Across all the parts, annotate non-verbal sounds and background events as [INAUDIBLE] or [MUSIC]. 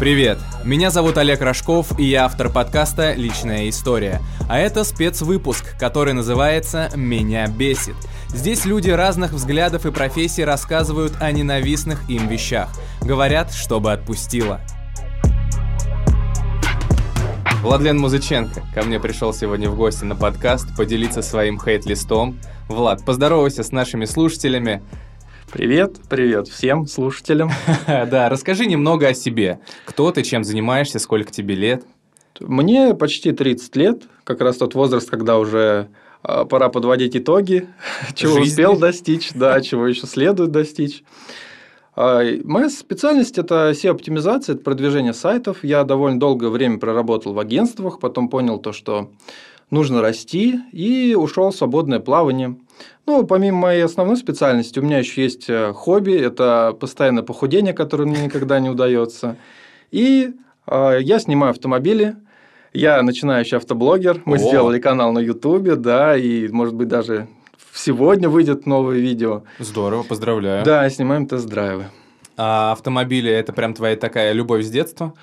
Привет! Меня зовут Олег Рожков, и я автор подкаста «Личная история». А это спецвыпуск, который называется «Меня бесит». Здесь люди разных взглядов и профессий рассказывают о ненавистных им вещах. Говорят, чтобы отпустило. Владлен Музыченко ко мне пришел сегодня в гости на подкаст поделиться своим хейт-листом. Влад, поздоровайся с нашими слушателями. Привет, привет всем слушателям. [LAUGHS] Да, расскажи немного о себе. Кто ты, чем занимаешься, сколько тебе лет? Мне почти 30 лет, как раз тот возраст, когда уже а, пора подводить итоги, [LAUGHS] чего Жизни. успел достичь, да, чего еще следует достичь. А, моя специальность – это SEO-оптимизация, это продвижение сайтов. Я довольно долгое время проработал в агентствах, потом понял то, что нужно расти, и ушел в свободное плавание – ну, помимо моей основной специальности, у меня еще есть э, хобби, это постоянное похудение, которое мне никогда не удается. И э, я снимаю автомобили, я начинающий автоблогер, мы О. сделали канал на Ютубе, да, и, может быть, даже сегодня выйдет новое видео. Здорово, поздравляю. Да, снимаем тест-драйвы. А автомобили – это прям твоя такая любовь с детства?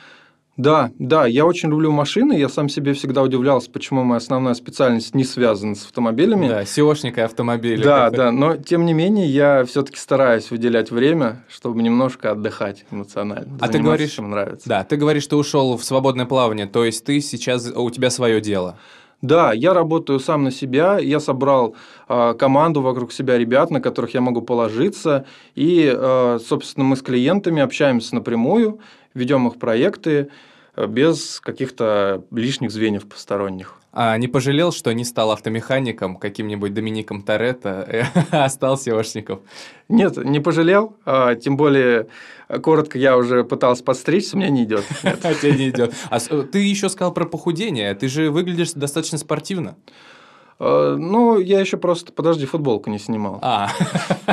Да, да, я очень люблю машины, я сам себе всегда удивлялся, почему моя основная специальность не связана с автомобилями. Да, SEOшник и автомобили. Да, да, но тем не менее я все-таки стараюсь выделять время, чтобы немножко отдыхать эмоционально. А ты говоришь, чем нравится. Да, ты говоришь, что ушел в свободное плавание, то есть ты сейчас у тебя свое дело. Да, я работаю сам на себя, я собрал э, команду вокруг себя ребят, на которых я могу положиться, и, э, собственно, мы с клиентами общаемся напрямую, ведем их проекты э, без каких-то лишних звеньев посторонних. А не пожалел, что не стал автомехаником, каким-нибудь Домиником Торетто, [LAUGHS] а стал SEOшником? Нет, не пожалел. А, тем более, коротко я уже пытался подстричься, мне не идет. [LAUGHS] А тебе не идет. А ты еще сказал про похудение. Ты же выглядишь достаточно спортивно. Э, ну, я еще просто, подожди, футболку не снимал. А,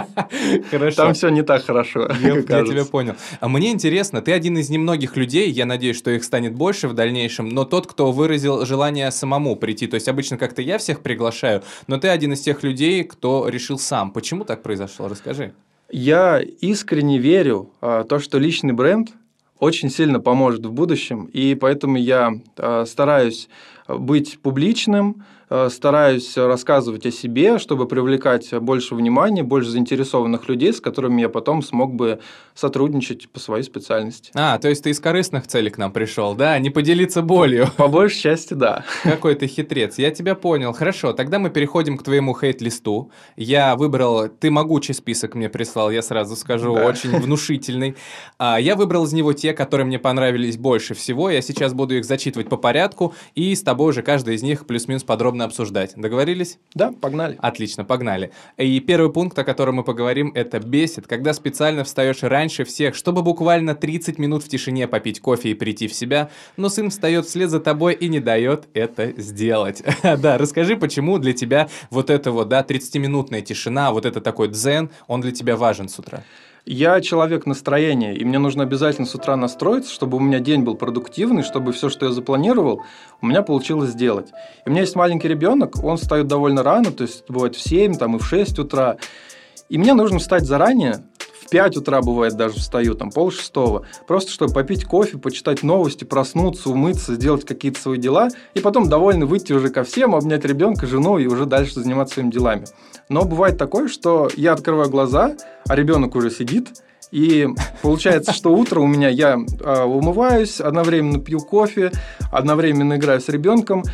[LAUGHS] хорошо. Там все не так хорошо. Я, я тебя понял. А мне интересно, ты один из немногих людей, я надеюсь, что их станет больше в дальнейшем, но тот, кто выразил желание самому прийти. То есть обычно как-то я всех приглашаю, но ты один из тех людей, кто решил сам. Почему так произошло? Расскажи. Я искренне верю в то, что личный бренд очень сильно поможет в будущем, и поэтому я а, стараюсь быть публичным, стараюсь рассказывать о себе, чтобы привлекать больше внимания, больше заинтересованных людей, с которыми я потом смог бы сотрудничать по своей специальности. А, то есть ты из корыстных целей к нам пришел, да? Не поделиться болью. По большей части, да. Какой ты хитрец. Я тебя понял. Хорошо, тогда мы переходим к твоему хейт-листу. Я выбрал... Ты могучий список мне прислал, я сразу скажу, да. очень внушительный. А, я выбрал из него те, которые мне понравились больше всего. Я сейчас буду их зачитывать по порядку, и с тобой уже каждый из них плюс-минус подробно обсуждать. Договорились? Да, погнали. Отлично, погнали. И первый пункт, о котором мы поговорим, это бесит, когда специально встаешь раньше всех, чтобы буквально 30 минут в тишине попить кофе и прийти в себя, но сын встает вслед за тобой и не дает это сделать. [LAUGHS] да, расскажи, почему для тебя вот это вот, да, 30-минутная тишина, вот это такой дзен, он для тебя важен с утра? Я человек настроения, и мне нужно обязательно с утра настроиться, чтобы у меня день был продуктивный, чтобы все, что я запланировал, у меня получилось сделать. И у меня есть маленький ребенок, он встает довольно рано, то есть бывает в 7 там, и в 6 утра. И мне нужно встать заранее, в 5 утра бывает даже встаю, там пол шестого, просто чтобы попить кофе, почитать новости, проснуться, умыться, сделать какие-то свои дела, и потом довольно выйти уже ко всем, обнять ребенка, жену и уже дальше заниматься своими делами. Но бывает такое, что я открываю глаза, а ребенок уже сидит, и получается, что утро у меня я э, умываюсь, одновременно пью кофе, одновременно играю с ребенком,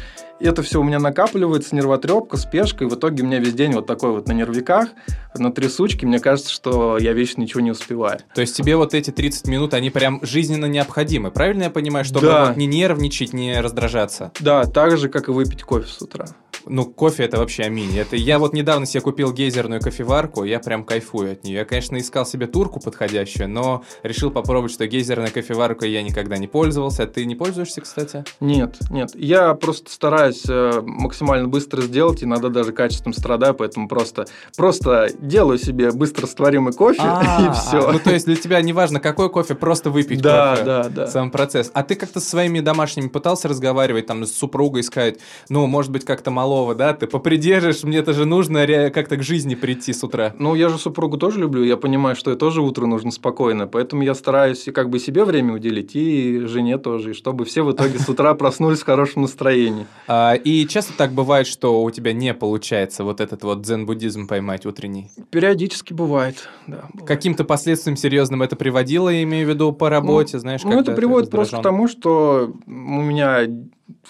это все у меня накапливается, нервотрепка, спешка, и в итоге у меня весь день вот такой вот на нервиках, на трясучке. Мне кажется, что я вечно ничего не успеваю. То есть тебе вот эти 30 минут, они прям жизненно необходимы, правильно я понимаю, чтобы да. вот не нервничать, не раздражаться? Да, так же, как и выпить кофе с утра. Ну, кофе это вообще аминь. Это я вот недавно себе купил гейзерную кофеварку, я прям кайфую от нее. Я, конечно, искал себе турку подходящую, но решил попробовать, что гейзерная кофеварка я никогда не пользовался. Ты не пользуешься, кстати? Нет, нет. Я просто стараюсь э, максимально быстро сделать, иногда даже качеством страдаю, поэтому просто, просто делаю себе быстро растворимый кофе [LAUGHS] и все. Ну, то есть для тебя не важно, какой кофе, просто выпить да, кофе. Да, да, да. Сам процесс. А ты как-то со своими домашними пытался разговаривать, там, с супругой сказать, ну, может быть, как-то мало малого, да? Ты попридержишь, мне это же нужно как-то к жизни прийти с утра. Ну, я же супругу тоже люблю, я понимаю, что и тоже утро нужно спокойно, поэтому я стараюсь и как бы себе время уделить, и жене тоже, и чтобы все в итоге с утра проснулись в хорошем настроении. А, и часто так бывает, что у тебя не получается вот этот вот дзен-буддизм поймать утренний? Периодически бывает, да. Каким-то последствиям серьезным это приводило, я имею в виду по работе, ну, знаешь? Ну, это приводит просто к тому, что у меня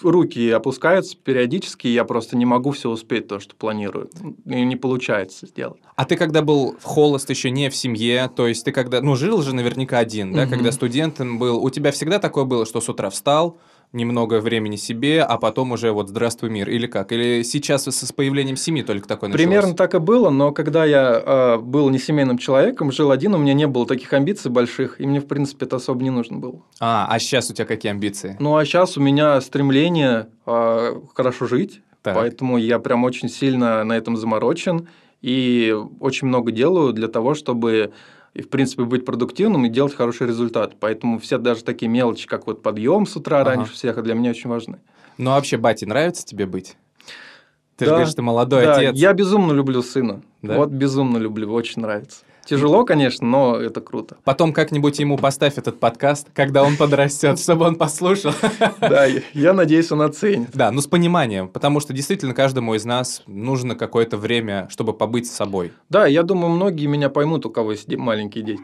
руки опускаются периодически, и я просто не могу все успеть, то, что планирую. И не получается сделать. А ты когда был в холост еще не в семье, то есть ты когда, ну, жил же наверняка один, да, угу. когда студентом был, у тебя всегда такое было, что с утра встал, немного времени себе, а потом уже вот здравствуй мир, или как? Или сейчас с появлением семьи только такое началось? Примерно так и было, но когда я э, был не семейным человеком, жил один, у меня не было таких амбиций больших, и мне, в принципе, это особо не нужно было. А, а сейчас у тебя какие амбиции? Ну, а сейчас у меня стремление э, хорошо жить, так. поэтому я прям очень сильно на этом заморочен, и очень много делаю для того, чтобы и, в принципе, быть продуктивным и делать хороший результат. Поэтому все даже такие мелочи, как вот подъем с утра ага. раньше всех, для меня очень важны. Ну, а вообще, бати, нравится тебе быть? Ты да, же говоришь, ты молодой да, отец. Я безумно люблю сына. Да? Вот безумно люблю, очень нравится. Тяжело, конечно, но это круто. Потом как-нибудь ему поставь этот подкаст, когда он подрастет, чтобы он послушал. [LAUGHS] Да, я надеюсь, он оценит. Да, ну с пониманием, потому что действительно каждому из нас нужно какое-то время, чтобы побыть с собой. Да, я думаю, многие меня поймут, у кого есть маленькие дети.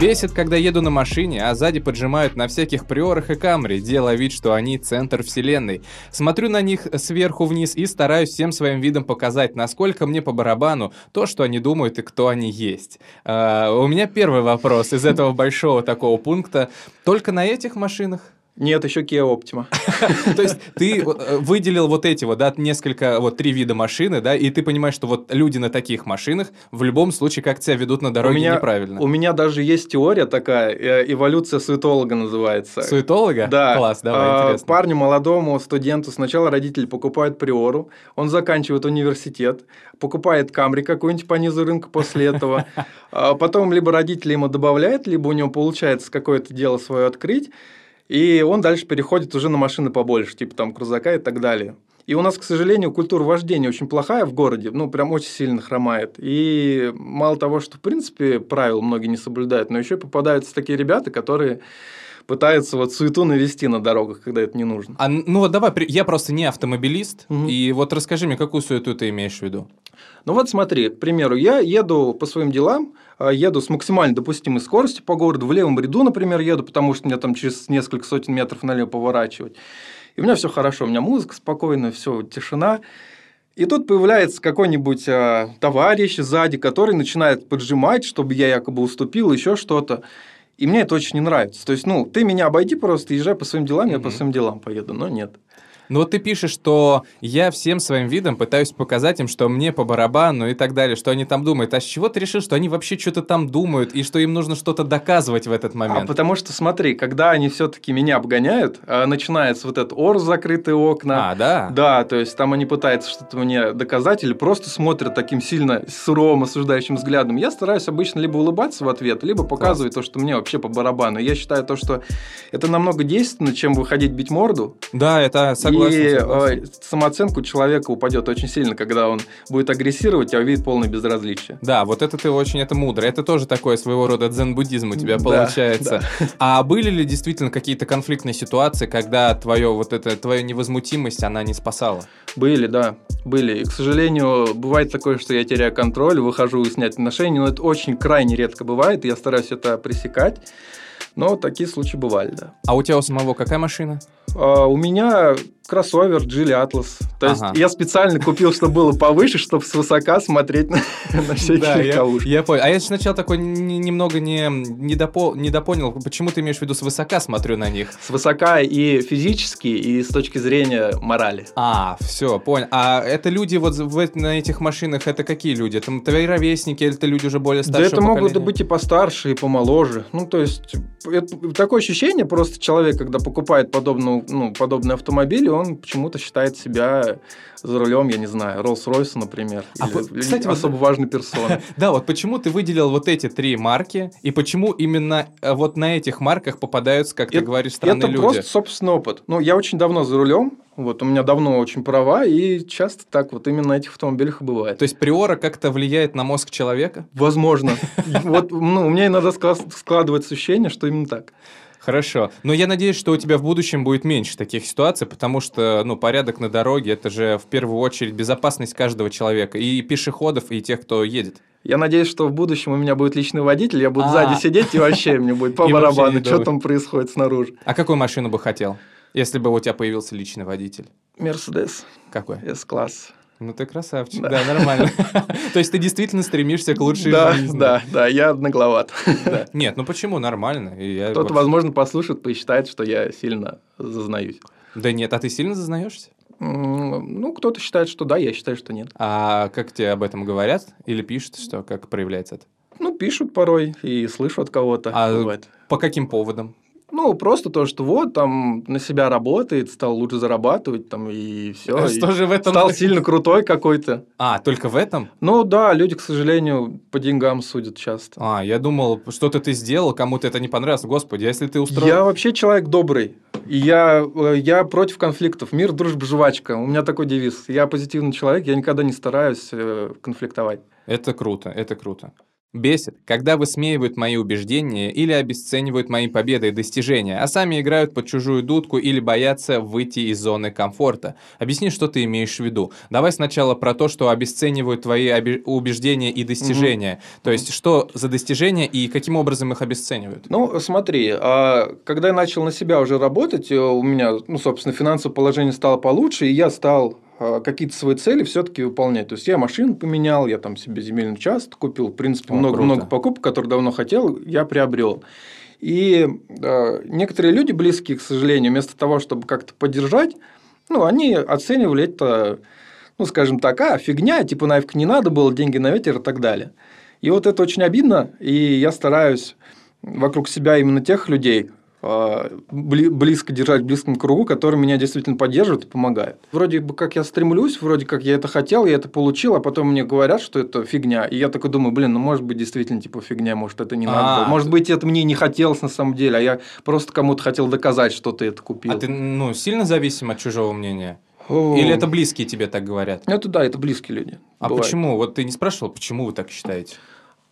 Бесит, когда еду на машине, а сзади поджимают на всяких приорах и камре, делая вид, что они центр вселенной. Смотрю на них сверху вниз и стараюсь всем своим видом показать, насколько мне по барабану то, что они думают и кто они есть. А, у меня первый вопрос из этого большого такого пункта. Только на этих машинах? Нет, еще Kia Optima. [LAUGHS] То есть ты э, выделил вот эти вот, да, несколько, вот три вида машины, да, и ты понимаешь, что вот люди на таких машинах в любом случае как себя ведут на дороге неправильно. У меня даже есть теория такая, э, эволюция суетолога называется. Суетолога? Да. Класс, давай, а, интересно. Парню молодому студенту сначала родители покупают приору, он заканчивает университет, покупает Камри какой-нибудь по низу рынка после этого, [LAUGHS] а потом либо родители ему добавляют, либо у него получается какое-то дело свое открыть, и он дальше переходит уже на машины побольше, типа там крузака и так далее. И у нас, к сожалению, культура вождения очень плохая в городе, ну, прям очень сильно хромает. И мало того, что, в принципе, правил многие не соблюдают, но еще и попадаются такие ребята, которые пытаются вот суету навести на дорогах, когда это не нужно. А, ну вот давай, я просто не автомобилист, угу. и вот расскажи мне, какую суету ты имеешь в виду? Ну вот смотри, к примеру, я еду по своим делам, еду с максимально допустимой скоростью по городу, в левом ряду, например, еду, потому что мне там через несколько сотен метров налево поворачивать. И у меня все хорошо, у меня музыка спокойная, все, тишина. И тут появляется какой-нибудь э, товарищ сзади, который начинает поджимать, чтобы я якобы уступил, еще что-то. И мне это очень не нравится. То есть, ну, ты меня обойди просто, езжай по своим делам, mm-hmm. я по своим делам поеду. Но нет. Но вот ты пишешь, что я всем своим видом пытаюсь показать им, что мне по барабану и так далее, что они там думают. А с чего ты решил, что они вообще что-то там думают и что им нужно что-то доказывать в этот момент? А потому что, смотри, когда они все-таки меня обгоняют, а, начинается вот этот ор закрытые окна. А, да? Да, то есть там они пытаются что-то мне доказать или просто смотрят таким сильно суровым осуждающим взглядом. Я стараюсь обычно либо улыбаться в ответ, либо показывать Класс. то, что мне вообще по барабану. Я считаю то, что это намного действеннее, чем выходить бить морду. Да, это согласен согласен, и согласен. Э, самооценку человека упадет очень сильно, когда он будет агрессировать, а увидит полное безразличие. Да, вот это ты очень, это мудро. Это тоже такое своего рода дзен-буддизм у тебя получается. Да, да. А были ли действительно какие-то конфликтные ситуации, когда твое вот это, твоя невозмутимость, она не спасала? Были, да, были. И, к сожалению, бывает такое, что я теряю контроль, выхожу снять отношения, но это очень крайне редко бывает, и я стараюсь это пресекать. Но такие случаи бывали, да. А у тебя у самого какая машина? А, у меня кроссовер Geely Atlas. То есть ага. я специально купил, чтобы было повыше, чтобы с высока смотреть на, [LAUGHS] на всякие да. Я, я понял. А я сначала такой немного не, не, допо, не допонял, почему ты имеешь в виду с высока смотрю на них? С высока и физически, и с точки зрения морали. А, все, понял. А это люди вот в, на этих машинах, это какие люди? Это твои ровесники или это люди уже более старшего Да это поколения? могут быть и постарше, и помоложе. Ну, то есть, это, такое ощущение просто человек, когда покупает подобную, ну, подобный автомобиль, он почему-то считает себя за рулем, я не знаю, Роллс-Ройса, например, А или, по- или кстати, вот- особо важной персоны. [LAUGHS] Да, вот почему ты выделил вот эти три марки, и почему именно э, вот на этих марках попадаются, как ты Это- говоришь, странные Это люди? просто собственный опыт. Ну, я очень давно за рулем, вот у меня давно очень права, и часто так вот именно на этих автомобилях и бывает. То есть приора как-то влияет на мозг человека? Возможно. [LAUGHS] Вот, ну, у меня иногда склад- складывается ощущение, что именно так. Хорошо. Но я надеюсь, что у тебя в будущем будет меньше таких ситуаций, потому что, ну, порядок на дороге – это же в первую очередь безопасность каждого человека, и пешеходов, и тех, кто едет. Я надеюсь, что в будущем у меня будет личный водитель, я буду А. сзади сидеть, и вообще мне будет [LAUGHS] по барабану, что там происходит снаружи. А какую машину бы хотел, если бы у тебя появился личный водитель? Мерседес Какой? С-класс. Ну, ты красавчик, Да. да, нормально. [LAUGHS] То есть ты действительно стремишься к лучшей Да, жизни. да, да, я одногловат. Да. [LAUGHS] Нет, ну почему? Нормально. Кто-то, возможно, послушает, посчитает, что я сильно зазнаюсь. Да нет, а ты сильно зазнаешься? Ну, кто-то считает, что да, я считаю, что нет. А как тебе об этом говорят? Или пишут, что как проявляется это? Ну, пишут порой и слышу от кого-то. А бывает. По каким поводам? Ну, просто то, что вот, там, на себя работает, стал лучше зарабатывать, там, и все. Что же в этом? Стал сильно крутой какой-то. А, только в этом? Ну, да, люди, к сожалению, по деньгам судят часто. А, я думал, что-то ты сделал, кому-то это не понравилось. Господи, а если ты устроил... Я вообще человек добрый. И я, э, я против конфликтов. Мир, дружба, жвачка. У меня такой девиз. Я позитивный человек, я никогда не стараюсь э, конфликтовать. Это круто, это круто. Бесит, когда высмеивают мои убеждения или обесценивают мои победы и достижения, а сами играют под чужую дудку или боятся выйти из зоны комфорта. Объясни, что ты имеешь в виду. Давай сначала про то, что обесценивают твои оби- убеждения и достижения. То есть, что за достижения и каким образом их обесценивают? Ну, смотри, а когда я начал на себя уже работать, э, у меня, ну, собственно, финансовое положение стало получше, и я стал какие-то свои цели все-таки выполнять. То есть я машину поменял, я там себе земельный участок купил, в принципе, много-много покупок, которые давно хотел, я приобрел. И э, некоторые люди близкие, к сожалению, вместо того, чтобы как-то поддержать, ну, они оценивали это, ну, скажем так, а, фигня, типа нафиг не надо было, деньги на ветер и так далее. И вот это очень обидно, и я стараюсь вокруг себя именно тех людей близко держать в близком кругу, которые меня действительно поддерживают и помогают. Вроде бы как я стремлюсь, вроде как я это хотел, я это получил, а потом мне говорят, что это фигня. И я такой думаю, блин, ну может быть действительно типа фигня, может это не А, надо. было. Может быть это мне не хотелось на самом деле, а я просто кому-то хотел доказать, что ты это купил. А ты, ну, сильно зависим от чужого мнения? Или это близкие тебе так говорят? Это да, это близкие люди. А Бывает. почему? Вот ты не спрашивал, почему вы так считаете?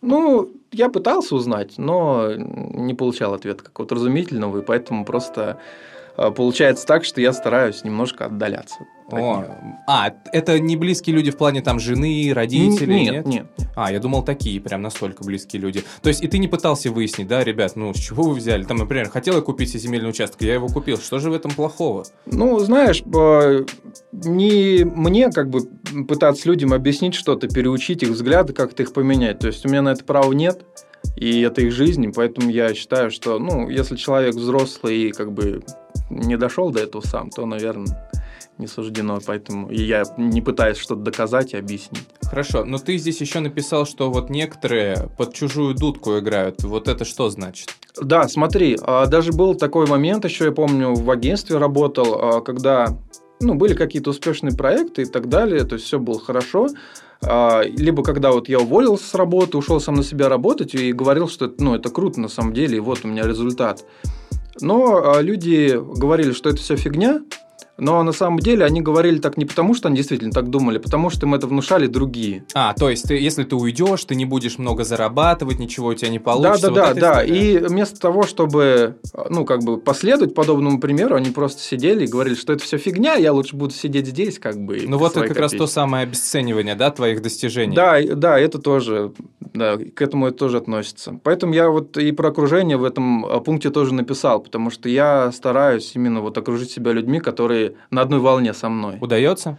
Ну, я пытался узнать, но не получал ответа какого-то разумительного, и поэтому просто получается так, что я стараюсь немножко отдаляться. от О, неё. а, это не близкие люди в плане там жены, родителей, Нет, нет. А, я думал, такие прям настолько близкие люди. То есть и ты не пытался выяснить, да, ребят, ну, с чего вы взяли? Там, например, хотел я купить себе земельный участок, я его купил. Что же в этом плохого? Ну, знаешь, э, не мне как бы пытаться людям объяснить что-то, переучить их взгляды, как-то их поменять. То есть у меня на это права нет, и это их жизнь, и поэтому я считаю, что, ну, если человек взрослый и как бы не дошел до этого сам, то, наверное, не суждено, поэтому и я не пытаюсь что-то доказать и объяснить. Хорошо, но ты здесь еще написал, что вот некоторые под чужую дудку играют. Вот это что значит? Да, смотри, а, даже был такой момент, еще я помню, в агентстве работал, а, когда ну, были какие-то успешные проекты и так далее, то есть все было хорошо. А, Либо когда вот я уволился с работы, ушел сам на себя работать и говорил, что ну, это круто на самом деле, и вот у меня результат. Но а, люди говорили, что это все фигня, но на самом деле они говорили так не потому, что они действительно так думали, а потому что им это внушали другие. А, то есть, ты, если ты уйдешь, ты не будешь много зарабатывать, ничего у тебя не получится. Да, да, вот да, да. история. И вместо того, чтобы, ну, как бы последовать подобному примеру, они просто сидели и говорили, что это все фигня, я лучше буду сидеть здесь, как бы. Ну вот это как раз то копейки». самое обесценивание, да, твоих достижений. Да, да, это тоже, да, к этому это тоже относится. Поэтому я вот и про окружение в этом а, пункте тоже написал, потому что я стараюсь именно вот окружить себя людьми, которые на одной волне со мной. Удается?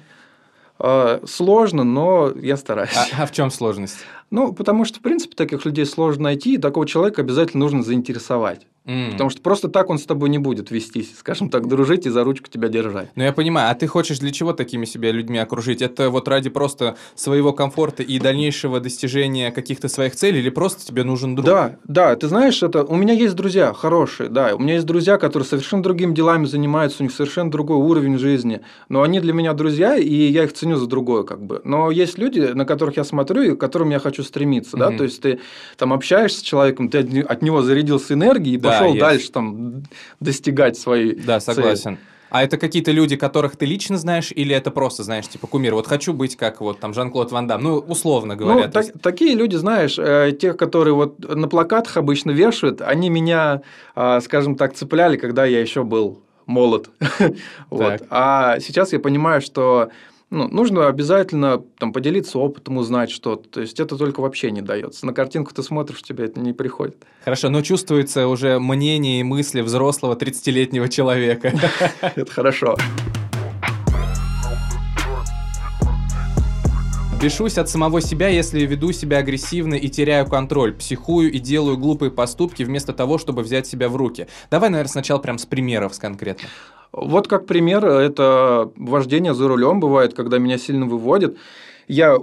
А, Сложно, но я стараюсь. А, а в чем сложность? Ну, потому что, в принципе, таких людей сложно найти, и такого человека обязательно нужно заинтересовать. Потому что просто так он с тобой не будет вестись, скажем так, дружить и за ручку тебя держать. Ну, я понимаю, а ты хочешь для чего такими себя людьми окружить? Это вот ради просто своего комфорта и дальнейшего достижения каких-то своих целей, или просто тебе нужен друг? Да, да, ты знаешь, это у меня есть друзья хорошие, да, у меня есть друзья, которые совершенно другими делами занимаются, у них совершенно другой уровень жизни, но они для меня друзья, и я их ценю за другое, как бы. Но есть люди, на которых я смотрю и к которым я хочу стремиться, да, Мгм. то есть ты там общаешься с человеком, ты от не- от него зарядился энергией и Да, пошел есть. дальше там достигать своей Да, цели. согласен. А это какие-то люди, которых ты лично знаешь, или это просто, знаешь, типа кумир? Вот хочу быть как вот там Жан-Клод Ван Дам. Ну, условно говоря. Ну, так- есть- такие люди, знаешь, э, тех, которые вот на плакатах обычно вешают, они меня, а, скажем так, цепляли, когда я еще был молод. [LAUGHS] Вот. А сейчас я понимаю, что ну, нужно обязательно там, поделиться опытом, узнать что-то. То есть это только вообще не дается. На картинку ты смотришь, тебе это не приходит. Хорошо, но чувствуется уже мнение и мысли взрослого 30-летнего человека. [LAUGHS] Это хорошо. Бешусь от самого себя, если веду себя агрессивно и теряю контроль, психую и делаю глупые поступки вместо того, чтобы взять себя в руки. Давай, наверное, сначала прям с примеров с конкретно. Вот как пример, это вождение за рулем бывает, когда меня сильно выводит. Я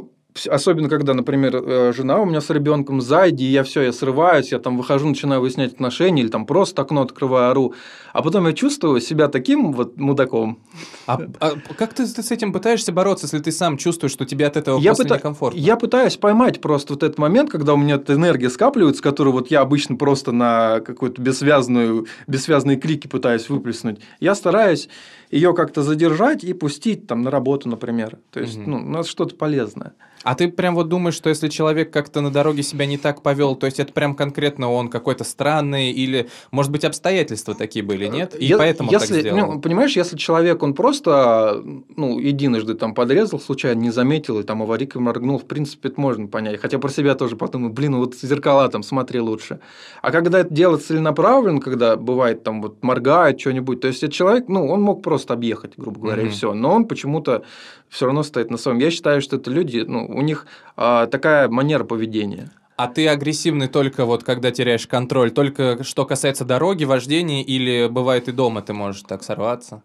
Особенно, когда, например, э, жена у меня с ребенком сзади, и я все, я срываюсь, я там выхожу, начинаю выяснять отношения, или там просто окно открываю, ору. А потом я чувствую себя таким вот мудаком. А, а как ты, ты с этим пытаешься бороться, если ты сам чувствуешь, что тебе от этого Я, после пыта- некомфортно? я пытаюсь поймать просто вот этот момент, когда у меня эта энергия скапливается, которую вот я обычно просто на какую-то бессвязную, бессвязные клики пытаюсь выплеснуть. Я стараюсь ее как-то задержать и пустить там на работу, например. То есть, Мгм. ну, у нас что-то полезное. А ты прям вот думаешь, что если человек как-то на дороге себя не так повел, то есть это прям конкретно он какой-то странный, или, может быть, обстоятельства такие были, нет? И Е- поэтому если, так сделал. ну, понимаешь, если человек, он просто, ну, единожды там подрезал, случайно не заметил, и там аварийкой моргнул, в принципе, это можно понять. Хотя про себя тоже подумаю, блин, ну вот зеркала там смотри лучше. А когда это дело целенаправленно, когда бывает там вот моргает что-нибудь, то есть этот человек, ну, он мог просто объехать, грубо говоря, и Мгм. все. Но он почему-то все равно стоит на своем. Я считаю, что это люди, ну, у них а, такая манера поведения. А ты агрессивный только вот когда теряешь контроль, только что касается дороги, вождения, или бывает и дома ты можешь так сорваться?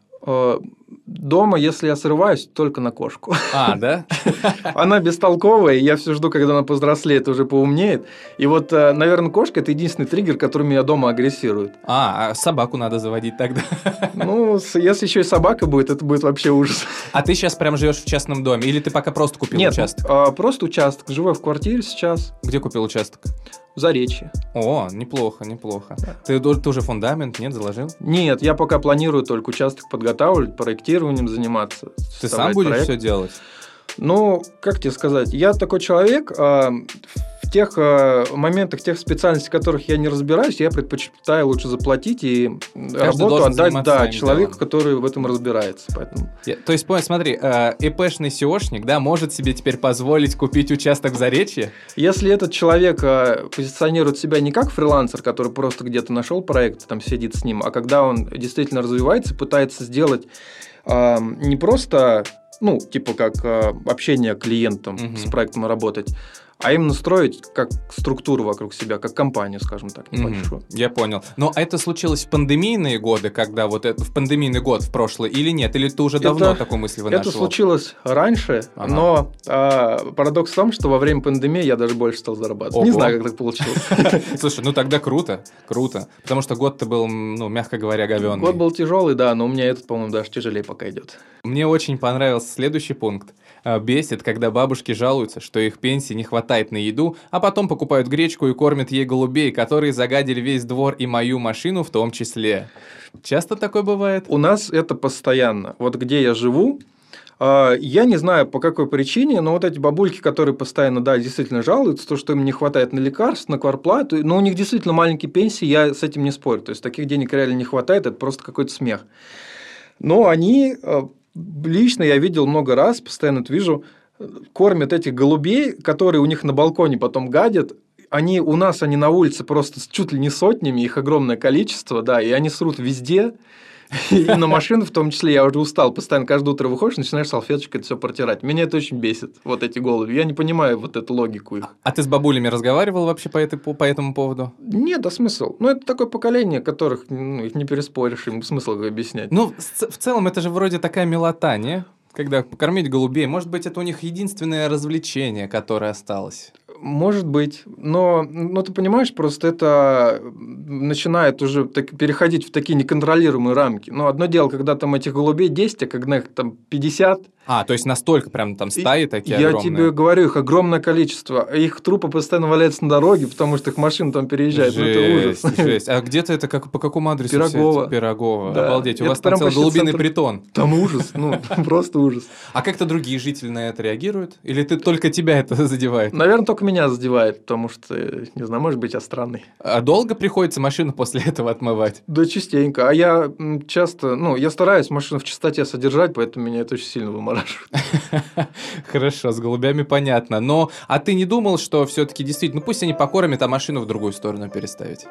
Дома, если я срываюсь, только на кошку. А, да? [LAUGHS] Она бестолковая, и я все жду, когда она повзрослеет, уже поумнеет. И вот, э, наверное, кошка – это единственный триггер, который меня дома агрессирует. А, а собаку надо заводить тогда. [LAUGHS] Ну, если еще и собака будет, это будет вообще ужас. А ты сейчас прям живешь в частном доме, или ты пока просто купил Нет, участок? а, просто участок. Живу в квартире сейчас, Где купил участок? в Заречье. О, неплохо, неплохо. Ты, ду- ты уже фундамент, нет, заложил? Нет, я пока планирую только участок подготавливать, проектированием заниматься. Ты сам будешь проект. все делать? Ну, как тебе сказать, я такой человек, а, в тех а, моментах, тех специальностей, в которых я не разбираюсь, я предпочитаю лучше заплатить и работу должен отдать да, человеку, делом. который в этом разбирается. Поэтому Я- то есть, понял, смотри, э, ИПшный SEOшник, да, может себе теперь позволить купить участок в Заречье? Если этот человек а, позиционирует себя не как фрилансер, который просто где-то нашел проект, там сидит с ним, а когда он действительно развивается, пытается сделать не просто, ну, типа как а, общение клиентам Мгм. с проектом работать, а именно строить как структуру вокруг себя, как компанию, скажем так, небольшую. Я понял. Но это случилось в пандемийные годы, когда вот это в пандемийный год в прошлый, или нет? Или ты уже давно Это- такую мысль Это вынашивал? случилось раньше, Ага. но а, парадокс в том, что во время пандемии я даже больше стал зарабатывать. Не Ого. знаю, как так получилось. [LAUGHS] Слушай, ну тогда круто, круто. Потому что год-то был, ну, мягко говоря, говенный. Год был тяжелый, да, но у меня этот, по-моему, даже тяжелее пока идет. Мне очень понравился следующий пункт. А, Бесит, когда бабушки жалуются, что их пенсии не хватает на еду, а потом покупают гречку и кормят ей голубей, которые загадили весь двор и мою машину в том числе. Часто такое бывает? У нас это постоянно. Вот где я живу, а, я не знаю по какой причине, но вот эти бабульки, которые постоянно, да, действительно жалуются, то, что им не хватает на лекарства, на кварплату, но у них действительно маленькие пенсии, я с этим не спорю. То есть таких денег реально не хватает, это просто какой-то смех. Но они, э, лично я видел много раз, постоянно это вижу, кормят этих голубей, которые у них на балконе потом гадят. Они у нас, они на улице просто чуть ли не сотнями, их огромное количество, да, и они срут везде. И на машину в том числе я уже устал. Постоянно каждое утро выходишь, начинаешь салфеточкой это все протирать. Меня это очень бесит, вот эти головы. Я не понимаю вот эту логику их. А ты с бабулями разговаривал вообще по, этой, по этому поводу? Нет, а смысл? Ну, это такое поколение, которых ну, их не переспоришь, им смысл объяснять. Ну, в целом, это же вроде такая милота, не? Когда покормить голубей, может быть, это у них единственное развлечение, которое осталось. Может быть, но, но ты понимаешь, просто это начинает уже так, переходить в такие неконтролируемые рамки. Но одно дело, когда там этих голубей 10, а когда их там 50, а, то есть настолько прям там стаи такие Я огромные? тебе говорю, их огромное количество. Их трупы постоянно валяются на дороге, потому что их машины там переезжают. Жесть, ну, это ужас. Жесть. А где-то это как, по какому адресу? Пирогово. Пирогово. Да. Обалдеть. У Это вас там целый почти голубиный центр. притон. Там ужас, ну, [LAUGHS] [LAUGHS] просто ужас. А как-то другие жители на это реагируют? Или ты только тебя это [LAUGHS] задевает? Наверное, только меня задевает, потому что, не знаю, может быть, я странный. А долго приходится машину после этого отмывать? Да, частенько. А я часто, ну, я стараюсь машину в чистоте содержать, поэтому меня это очень сильно вымораживает. [LAUGHS] Хорошо, с голубями понятно. Но, а ты не думал, что все-таки действительно, ну пусть они покормят, а машину в другую сторону переставить?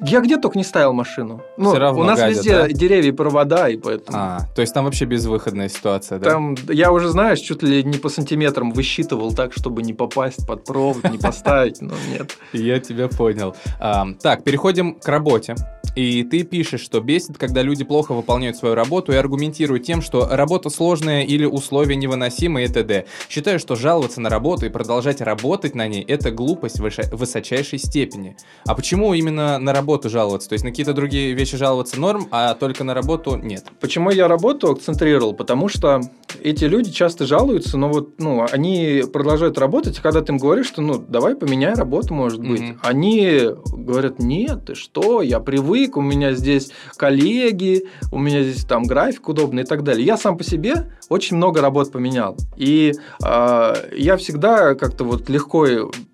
Я где только не ставил машину. Ну, Всё равно у нас гадят, везде да? деревья и провода, и поэтому... А, то есть там вообще безвыходная ситуация, да? Там, я уже, знаешь, чуть ли не по сантиметрам высчитывал так, чтобы не попасть под провод, не поставить, но нет. Я тебя понял. А, так, переходим к работе. И ты пишешь, что бесит, когда люди плохо выполняют свою работу и аргументируют тем, что работа сложная или условия невыносимые и т.д. Считаю, что жаловаться на работу и продолжать работать на ней – это глупость высочайшей степени. А почему именно на работу жаловаться? То есть на какие-то другие вещи жаловаться норм, а только на работу нет? Почему я работу акцентрировал? Потому что эти люди часто жалуются, но вот, ну, они продолжают работать, и когда ты им говоришь, что, ну, давай поменяй работу, может быть, Мгм. они говорят, нет, ты что, я привык, у меня здесь коллеги, у меня здесь там график удобный и так далее. Я сам по себе очень много работ поменял. И э, я всегда как-то вот легко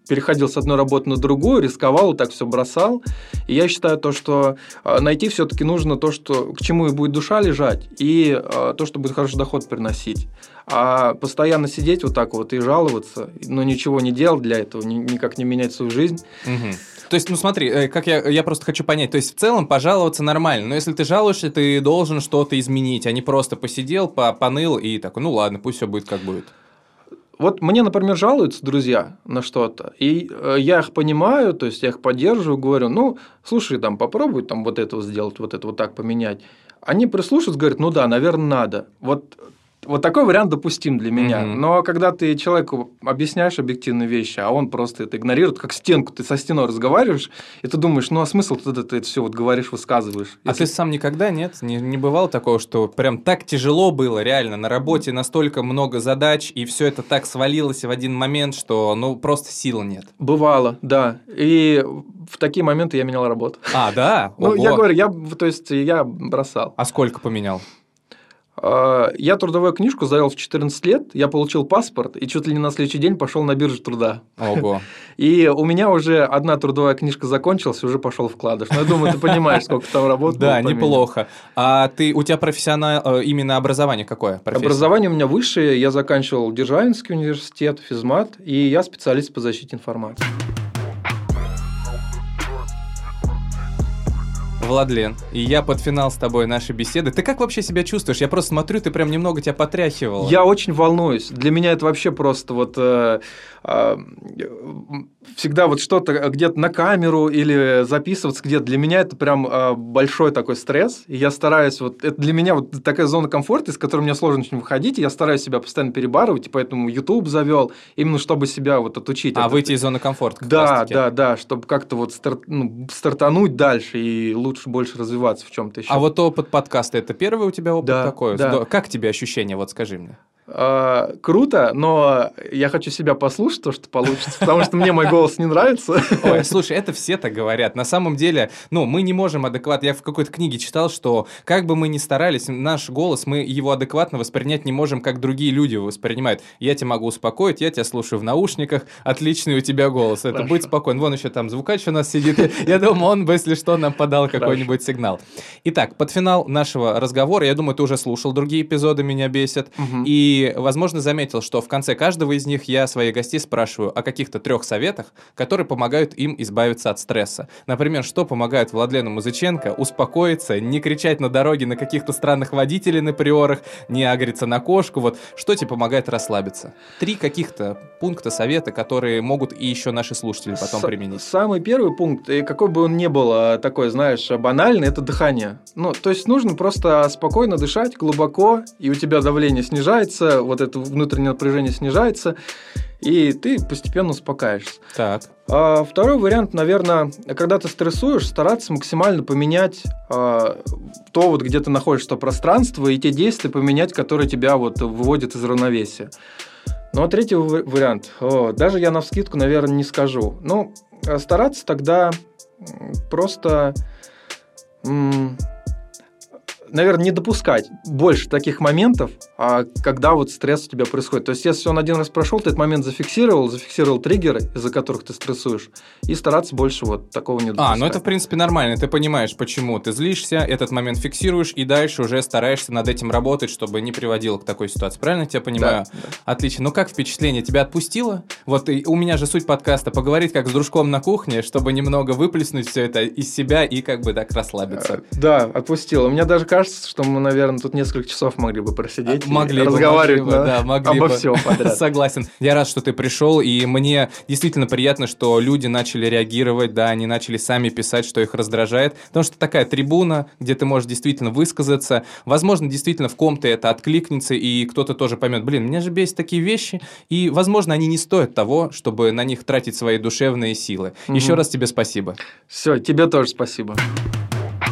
переходил с одной работы на другую, рисковал, вот так все бросал. И я считаю то, что э, найти все-таки нужно то, что, к чему и будет душа лежать, и э, то, что будет хороший доход приносить. А постоянно сидеть вот так вот и жаловаться, но ничего не делать для этого, ни- никак не менять свою жизнь. Мгм. То есть, ну смотри, э, как я, я просто хочу понять, то есть в целом пожаловаться нормально, но если ты жалуешься, ты должен что-то изменить, а не просто посидел, по- поныл и такой, ну ладно, пусть все будет как будет. Вот мне, например, жалуются друзья на что-то, и э, я их понимаю, то есть я их поддерживаю, говорю, ну, слушай, там, попробуй там вот это вот сделать, вот это вот так поменять. Они прислушиваются, говорят, ну да, наверное, надо. Вот вот такой вариант допустим для меня. Мгм. Но когда ты человеку объясняешь объективные вещи, а он просто это игнорирует, как стенку, ты со стеной разговариваешь, и ты думаешь, ну а смысл тогда ты это все вот говоришь, высказываешь? А Если- ты сам никогда нет? Не, не бывало такого, что прям так тяжело было, реально, на работе настолько много задач, и все это так свалилось в один момент, что ну просто сил нет. Бывало, да. И в такие моменты я менял работу. А, да? Ну, Ого. я говорю, я, то есть я бросал. А сколько поменял? А, Я трудовую книжку завел в 14 лет, я получил паспорт и чуть ли не на следующий день пошел на биржу труда. Ого. [LAUGHS] И у меня уже одна трудовая книжка закончилась, уже пошел вкладыш. Ну, я думаю, ты понимаешь, сколько там работы. Да, неплохо. А ты, у тебя профессионал, э, именно образование какое? Образование у меня высшее, я заканчивал Державинский университет, физмат, и я специалист по защите информации. Владлен, и я под финал с тобой нашей беседы. Ты как вообще себя чувствуешь? Я просто смотрю, ты прям немного тебя потряхивал. Я очень волнуюсь. Для меня это вообще просто вот э, э, всегда вот что-то где-то на камеру или записываться где-то. Для меня это прям э, большой такой стресс. И я стараюсь вот это для меня вот такая зона комфорта, из которой мне сложно очень выходить. И я стараюсь себя постоянно перебарывать, и поэтому YouTube завел именно чтобы себя вот отучить. А от выйти из зоны комфорта Да, да, да, чтобы как-то вот старт- ну, стартануть дальше и лучше больше развиваться в чем-то еще. А вот опыт подкаста, это первый у тебя опыт Да, такой? да. Как тебе ощущения, вот скажи мне? А, круто, но я хочу себя послушать, то, что получится, потому что мне мой голос не нравится. [LAUGHS] Ой, слушай, это все так говорят. На самом деле, ну, мы не можем адекватно... Я в какой-то книге читал, что как бы мы ни старались, наш голос, мы его адекватно воспринять не можем, как другие люди его воспринимают. Я тебя могу успокоить, я тебя слушаю в наушниках, отличный у тебя голос. Это Хорошо. будь спокоен. Вон еще там звукач у нас сидит. Я думаю, он бы, если что, нам подал какой-нибудь сигнал. Итак, под финал нашего разговора, я думаю, ты уже слушал другие эпизоды «Меня бесят». Мгм. И И, возможно, заметил, что в конце каждого из них я своих гостей спрашиваю о каких-то трех советах, которые помогают им избавиться от стресса. Например, что помогает Владлену Музыченко успокоиться, не кричать на дороге на каких-то странных водителей на приорах, не агриться на кошку. Вот что тебе помогает расслабиться? Три каких-то пункта совета, которые могут и еще наши слушатели потом С- применить. Самый первый пункт, и какой бы он ни был а, такой, знаешь, банальный, это дыхание. Ну, то есть нужно просто спокойно дышать, глубоко, и у тебя давление снижается, вот это внутреннее напряжение снижается, и ты постепенно успокаиваешься. Так. А второй вариант, наверное, когда ты стрессуешь, стараться максимально поменять а, то, вот где ты находишься, то пространство, и те действия поменять, которые тебя вот выводят из равновесия. Ну, а третий ва- вариант, о, даже я на вскидку, наверное, не скажу. Ну, а стараться тогда просто, наверное, не допускать больше таких моментов, а когда вот стресс у тебя происходит. То есть, если он один раз прошел, ты этот момент зафиксировал, зафиксировал триггеры, из-за которых ты стрессуешь, и стараться больше вот такого не допускать. А, ну это в принципе нормально. Ты понимаешь, почему ты злишься, этот момент фиксируешь и дальше уже стараешься над этим работать, чтобы не приводило к такой ситуации. Правильно я тебя понимаю? Да, да. Отлично. Ну как впечатление? Тебя отпустило? Вот и у меня же суть подкаста поговорить как с дружком на кухне, чтобы немного выплеснуть все это из себя и как бы так расслабиться. Э, Да, отпустил. Мне даже кажется, что мы, наверное, тут несколько часов могли бы просидеть и Могли бы, разговаривать могли бы, да, могли обо бы. всем подряд. [LAUGHS] Согласен. Я рад, что ты пришел, и мне действительно приятно, что люди начали реагировать, да, они начали сами писать, что их раздражает, потому что такая трибуна, где ты можешь действительно высказаться, возможно, действительно в ком-то это откликнется, и кто-то тоже поймет, блин, меня же бесит такие вещи, и, возможно, они не стоят того, чтобы на них тратить свои душевные силы. Мгм. Еще раз тебе спасибо. Все, тебе тоже спасибо.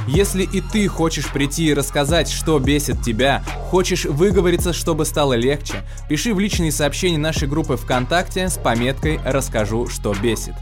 Если и ты хочешь прийти и рассказать, что бесит тебя, хочешь выговориться, чтобы стало легче, пиши в личные сообщения нашей группы ВКонтакте с пометкой «Расскажу, что бесит».